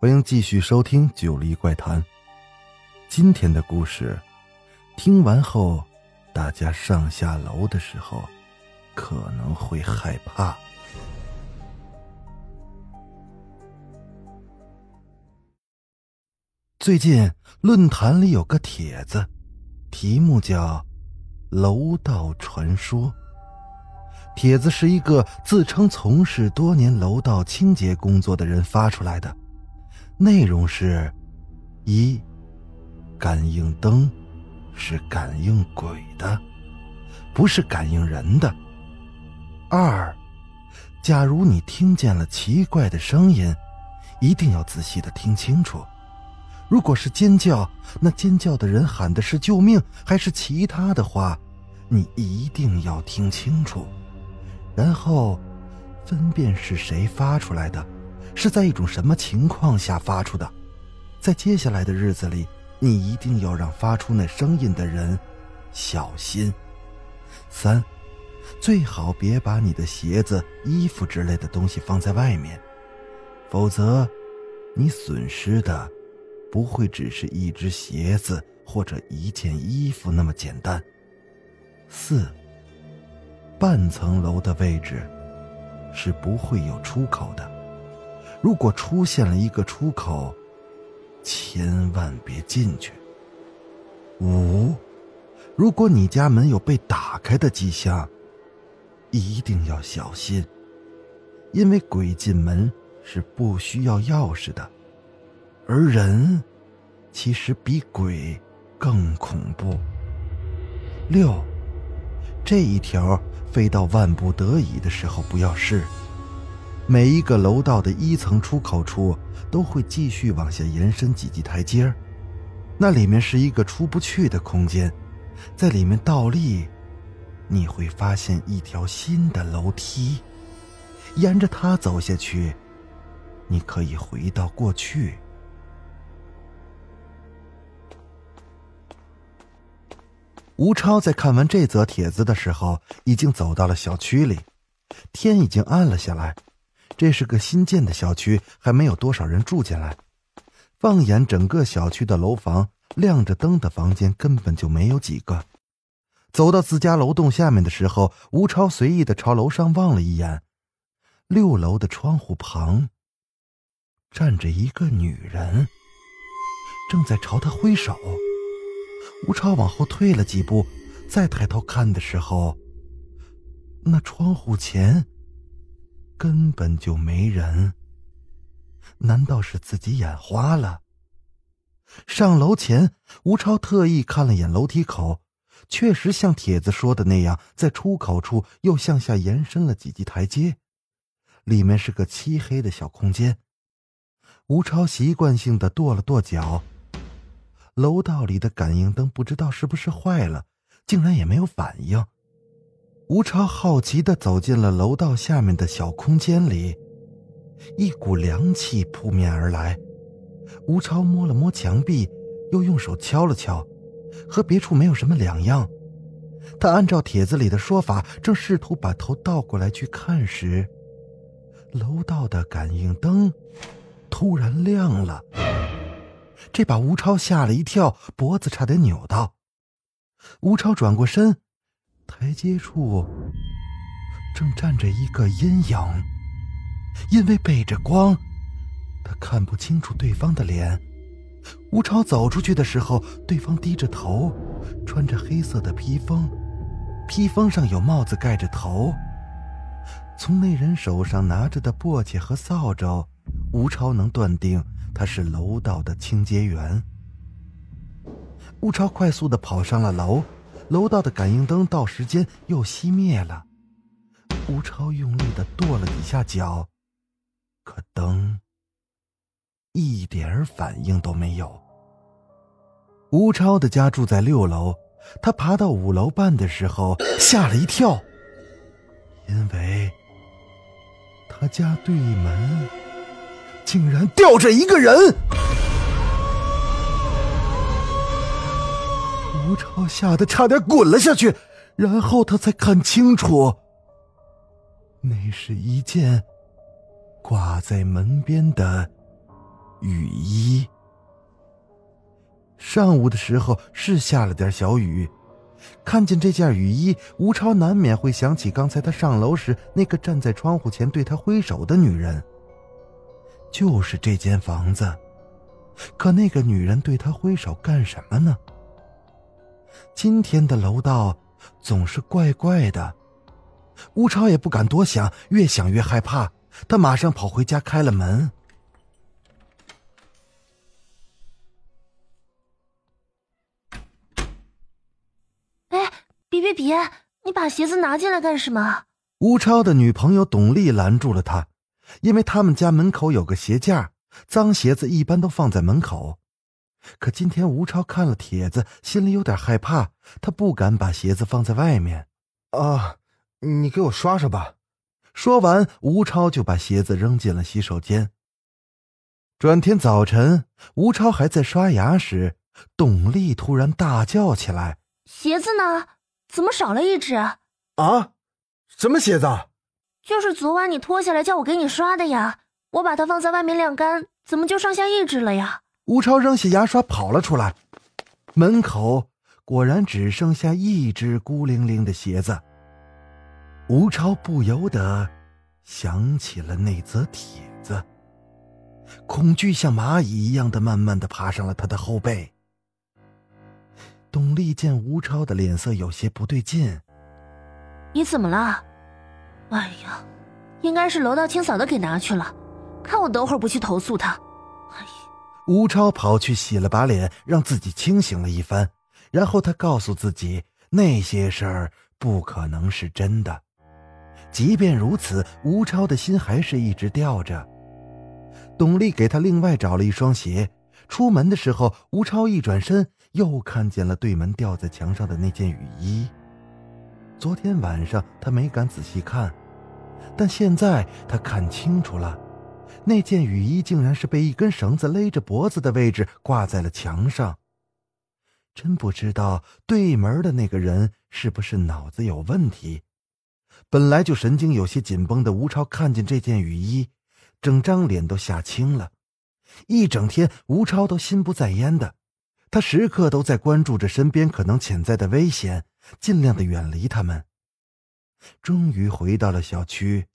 欢迎继续收听《九黎怪谈》。今天的故事，听完后，大家上下楼的时候可能会害怕。最近论坛里有个帖子，题目叫“楼道传说”。帖子是一个自称从事多年楼道清洁工作的人发出来的，内容是：一、感应灯是感应鬼的，不是感应人的；二、假如你听见了奇怪的声音，一定要仔细的听清楚。如果是尖叫，那尖叫的人喊的是救命还是其他的话，你一定要听清楚。然后，分辨是谁发出来的，是在一种什么情况下发出的。在接下来的日子里，你一定要让发出那声音的人小心。三，最好别把你的鞋子、衣服之类的东西放在外面，否则，你损失的不会只是一只鞋子或者一件衣服那么简单。四。半层楼的位置是不会有出口的。如果出现了一个出口，千万别进去。五，如果你家门有被打开的迹象，一定要小心，因为鬼进门是不需要钥匙的，而人其实比鬼更恐怖。六，这一条。非到万不得已的时候不要试。每一个楼道的一层出口处都会继续往下延伸几级台阶那里面是一个出不去的空间，在里面倒立，你会发现一条新的楼梯，沿着它走下去，你可以回到过去。吴超在看完这则帖子的时候，已经走到了小区里。天已经暗了下来，这是个新建的小区，还没有多少人住进来。放眼整个小区的楼房，亮着灯的房间根本就没有几个。走到自家楼栋下面的时候，吴超随意的朝楼上望了一眼，六楼的窗户旁站着一个女人，正在朝他挥手。吴超往后退了几步，再抬头看的时候，那窗户前根本就没人。难道是自己眼花了？上楼前，吴超特意看了眼楼梯口，确实像帖子说的那样，在出口处又向下延伸了几级台阶，里面是个漆黑的小空间。吴超习惯性的跺了跺脚。楼道里的感应灯不知道是不是坏了，竟然也没有反应。吴超好奇的走进了楼道下面的小空间里，一股凉气扑面而来。吴超摸了摸墙壁，又用手敲了敲，和别处没有什么两样。他按照帖子里的说法，正试图把头倒过来去看时，楼道的感应灯突然亮了。这把吴超吓了一跳，脖子差点扭到。吴超转过身，台阶处正站着一个阴影，因为背着光，他看不清楚对方的脸。吴超走出去的时候，对方低着头，穿着黑色的披风，披风上有帽子盖着头。从那人手上拿着的簸箕和扫帚，吴超能断定。他是楼道的清洁员。吴超快速的跑上了楼，楼道的感应灯到时间又熄灭了。吴超用力的跺了几下脚，可灯一点反应都没有。吴超的家住在六楼，他爬到五楼半的时候吓了一跳，因为他家对门竟然吊着一个人。吴超吓得差点滚了下去，然后他才看清楚，那是一件挂在门边的雨衣。上午的时候是下了点小雨，看见这件雨衣，吴超难免会想起刚才他上楼时那个站在窗户前对他挥手的女人。就是这间房子，可那个女人对他挥手干什么呢？今天的楼道总是怪怪的，吴超也不敢多想，越想越害怕。他马上跑回家开了门。哎，别别别！你把鞋子拿进来干什么？吴超的女朋友董丽拦住了他，因为他们家门口有个鞋架，脏鞋子一般都放在门口。可今天吴超看了帖子，心里有点害怕，他不敢把鞋子放在外面。啊，你给我刷刷吧。说完，吴超就把鞋子扔进了洗手间。转天早晨，吴超还在刷牙时，董丽突然大叫起来：“鞋子呢？怎么少了一只？”“啊？什么鞋子？”“就是昨晚你脱下来叫我给你刷的呀。我把它放在外面晾干，怎么就剩下一只了呀？”吴超扔下牙刷跑了出来，门口果然只剩下一只孤零零的鞋子。吴超不由得想起了那则帖子，恐惧像蚂蚁一样的慢慢的爬上了他的后背。董丽见吴超的脸色有些不对劲，你怎么了？哎呀，应该是楼道清扫的给拿去了，看我等会儿不去投诉他。吴超跑去洗了把脸，让自己清醒了一番，然后他告诉自己，那些事儿不可能是真的。即便如此，吴超的心还是一直吊着。董丽给他另外找了一双鞋。出门的时候，吴超一转身，又看见了对门吊在墙上的那件雨衣。昨天晚上他没敢仔细看，但现在他看清楚了。那件雨衣竟然是被一根绳子勒着脖子的位置挂在了墙上。真不知道对门的那个人是不是脑子有问题。本来就神经有些紧绷的吴超看见这件雨衣，整张脸都吓青了。一整天，吴超都心不在焉的，他时刻都在关注着身边可能潜在的危险，尽量的远离他们。终于回到了小区。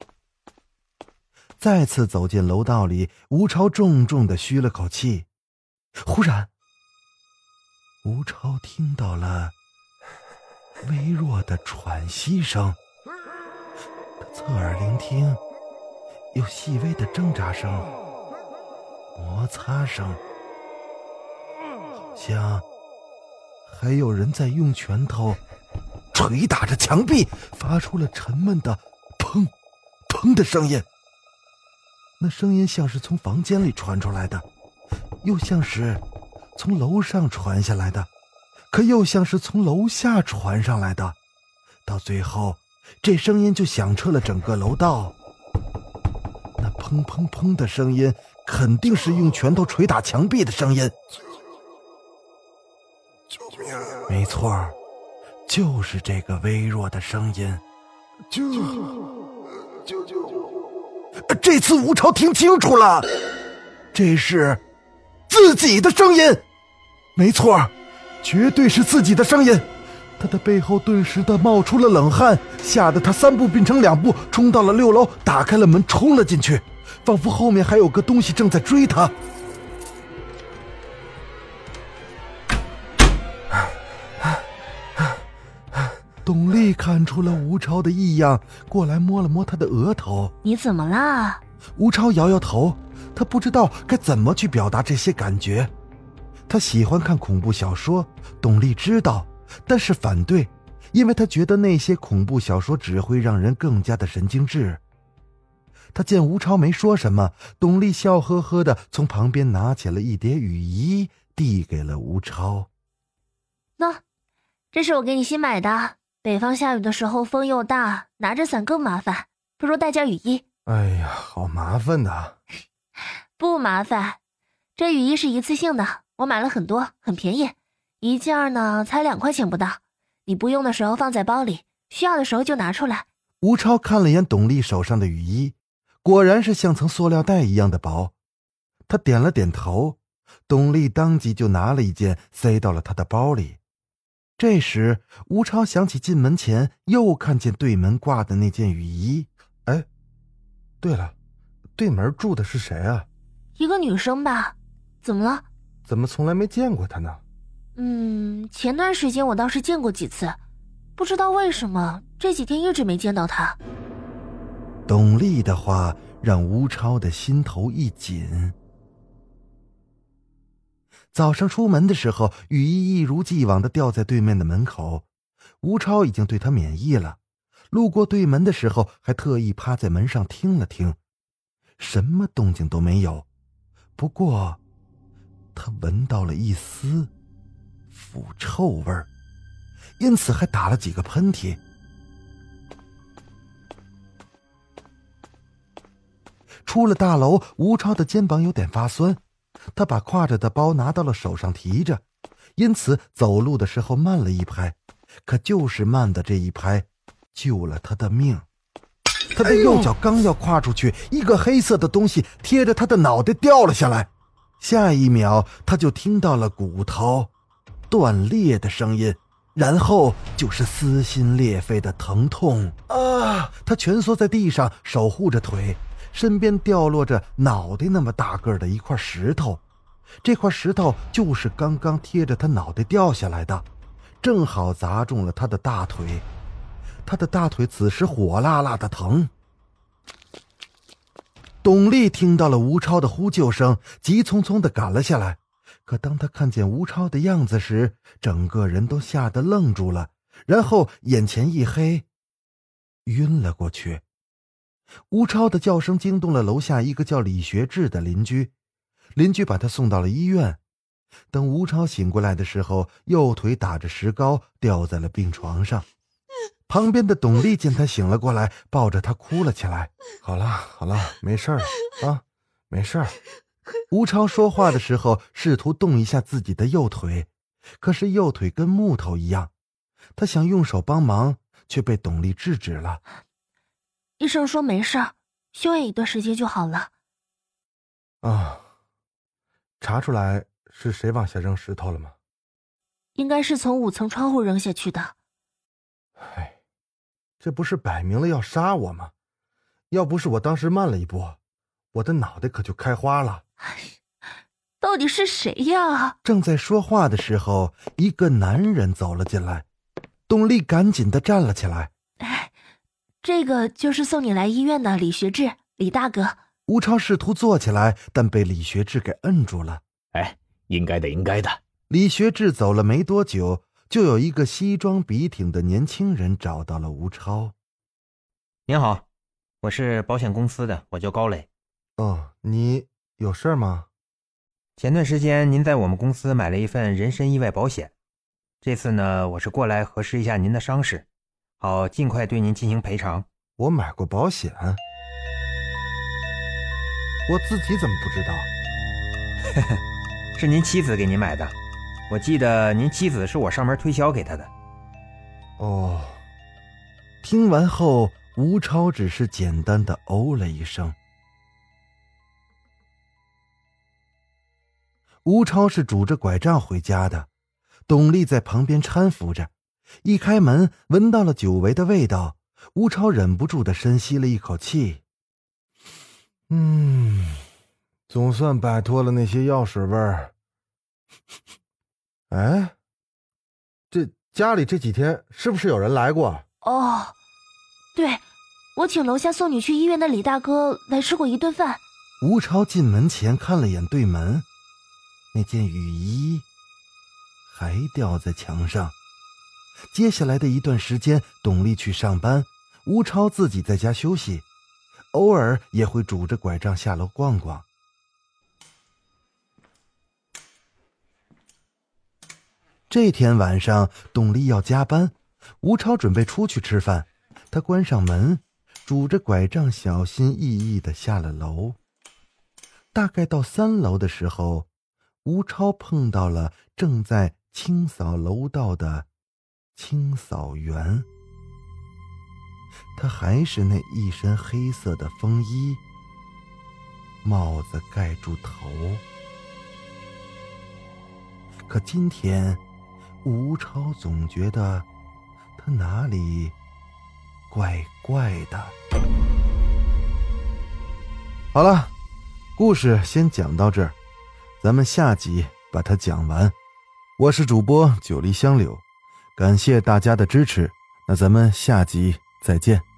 再次走进楼道里，吴超重重的吁了口气。忽然，吴超听到了微弱的喘息声。他侧耳聆听，有细微的挣扎声、摩擦声，好像还有人在用拳头捶打着墙壁，发出了沉闷的“砰砰”的声音。那声音像是从房间里传出来的，又像是从楼上传下来的，可又像是从楼下传上来的。到最后，这声音就响彻了整个楼道。那砰砰砰的声音，肯定是用拳头捶打墙壁的声音。救命！没错，就是这个微弱的声音。救！救救！这次吴超听清楚了，这是自己的声音，没错，绝对是自己的声音。他的背后顿时的冒出了冷汗，吓得他三步并成两步冲到了六楼，打开了门冲了进去，仿佛后面还有个东西正在追他。董丽看出了吴超的异样，过来摸了摸他的额头。你怎么了？吴超摇摇头，他不知道该怎么去表达这些感觉。他喜欢看恐怖小说，董丽知道，但是反对，因为他觉得那些恐怖小说只会让人更加的神经质。他见吴超没说什么，董丽笑呵呵的从旁边拿起了一叠雨衣，递给了吴超。那，这是我给你新买的。北方下雨的时候风又大，拿着伞更麻烦，不如带件雨衣。哎呀，好麻烦呐！不麻烦，这雨衣是一次性的，我买了很多，很便宜，一件呢才两块钱不到。你不用的时候放在包里，需要的时候就拿出来。吴超看了眼董丽手上的雨衣，果然是像层塑料袋一样的薄。他点了点头，董丽当即就拿了一件塞到了他的包里。这时，吴超想起进门前又看见对门挂的那件雨衣。哎，对了，对门住的是谁啊？一个女生吧？怎么了？怎么从来没见过她呢？嗯，前段时间我倒是见过几次，不知道为什么这几天一直没见到她。董丽的话让吴超的心头一紧。早上出门的时候，雨衣一如既往的掉在对面的门口。吴超已经对他免疫了，路过对门的时候，还特意趴在门上听了听，什么动静都没有。不过，他闻到了一丝腐臭味儿，因此还打了几个喷嚏。出了大楼，吴超的肩膀有点发酸。他把挎着的包拿到了手上提着，因此走路的时候慢了一拍，可就是慢的这一拍，救了他的命。他的右脚刚要跨出去，一个黑色的东西贴着他的脑袋掉了下来，下一秒他就听到了骨头断裂的声音，然后就是撕心裂肺的疼痛啊！他蜷缩在地上，守护着腿。身边掉落着脑袋那么大个的一块石头，这块石头就是刚刚贴着他脑袋掉下来的，正好砸中了他的大腿。他的大腿此时火辣辣的疼。董丽听到了吴超的呼救声，急匆匆的赶了下来。可当他看见吴超的样子时，整个人都吓得愣住了，然后眼前一黑，晕了过去。吴超的叫声惊动了楼下一个叫李学志的邻居，邻居把他送到了医院。等吴超醒过来的时候，右腿打着石膏，掉在了病床上。旁边的董丽见他醒了过来，抱着他哭了起来。好了好了，没事了啊，没事。吴超说话的时候试图动一下自己的右腿，可是右腿跟木头一样。他想用手帮忙，却被董丽制止了。医生说没事，休养一段时间就好了。啊，查出来是谁往下扔石头了吗？应该是从五层窗户扔下去的。唉，这不是摆明了要杀我吗？要不是我当时慢了一步，我的脑袋可就开花了。到底是谁呀？正在说话的时候，一个男人走了进来，董丽赶紧的站了起来。这个就是送你来医院的李学志，李大哥。吴超试图坐起来，但被李学志给摁住了。哎，应该的，应该的。李学志走了没多久，就有一个西装笔挺的年轻人找到了吴超。您好，我是保险公司的，我叫高磊。哦，你有事吗？前段时间您在我们公司买了一份人身意外保险，这次呢，我是过来核实一下您的伤势。好，尽快对您进行赔偿。我买过保险，我自己怎么不知道？是您妻子给您买的，我记得您妻子是我上门推销给他的。哦，听完后，吴超只是简单的哦了一声。吴超是拄着拐杖回家的，董丽在旁边搀扶着。一开门，闻到了久违的味道，吴超忍不住的深吸了一口气。嗯，总算摆脱了那些药水味儿。哎，这家里这几天是不是有人来过？哦，对，我请楼下送你去医院的李大哥来吃过一顿饭。吴超进门前看了眼对门，那件雨衣还吊在墙上。接下来的一段时间，董丽去上班，吴超自己在家休息。偶尔也会拄着拐杖下楼逛逛。这天晚上，董丽要加班，吴超准备出去吃饭。他关上门，拄着拐杖，小心翼翼的下了楼。大概到三楼的时候，吴超碰到了正在清扫楼道的清扫员。他还是那一身黑色的风衣，帽子盖住头。可今天，吴超总觉得他哪里怪怪的。好了，故事先讲到这儿，咱们下集把它讲完。我是主播九黎香柳，感谢大家的支持。那咱们下集。再见。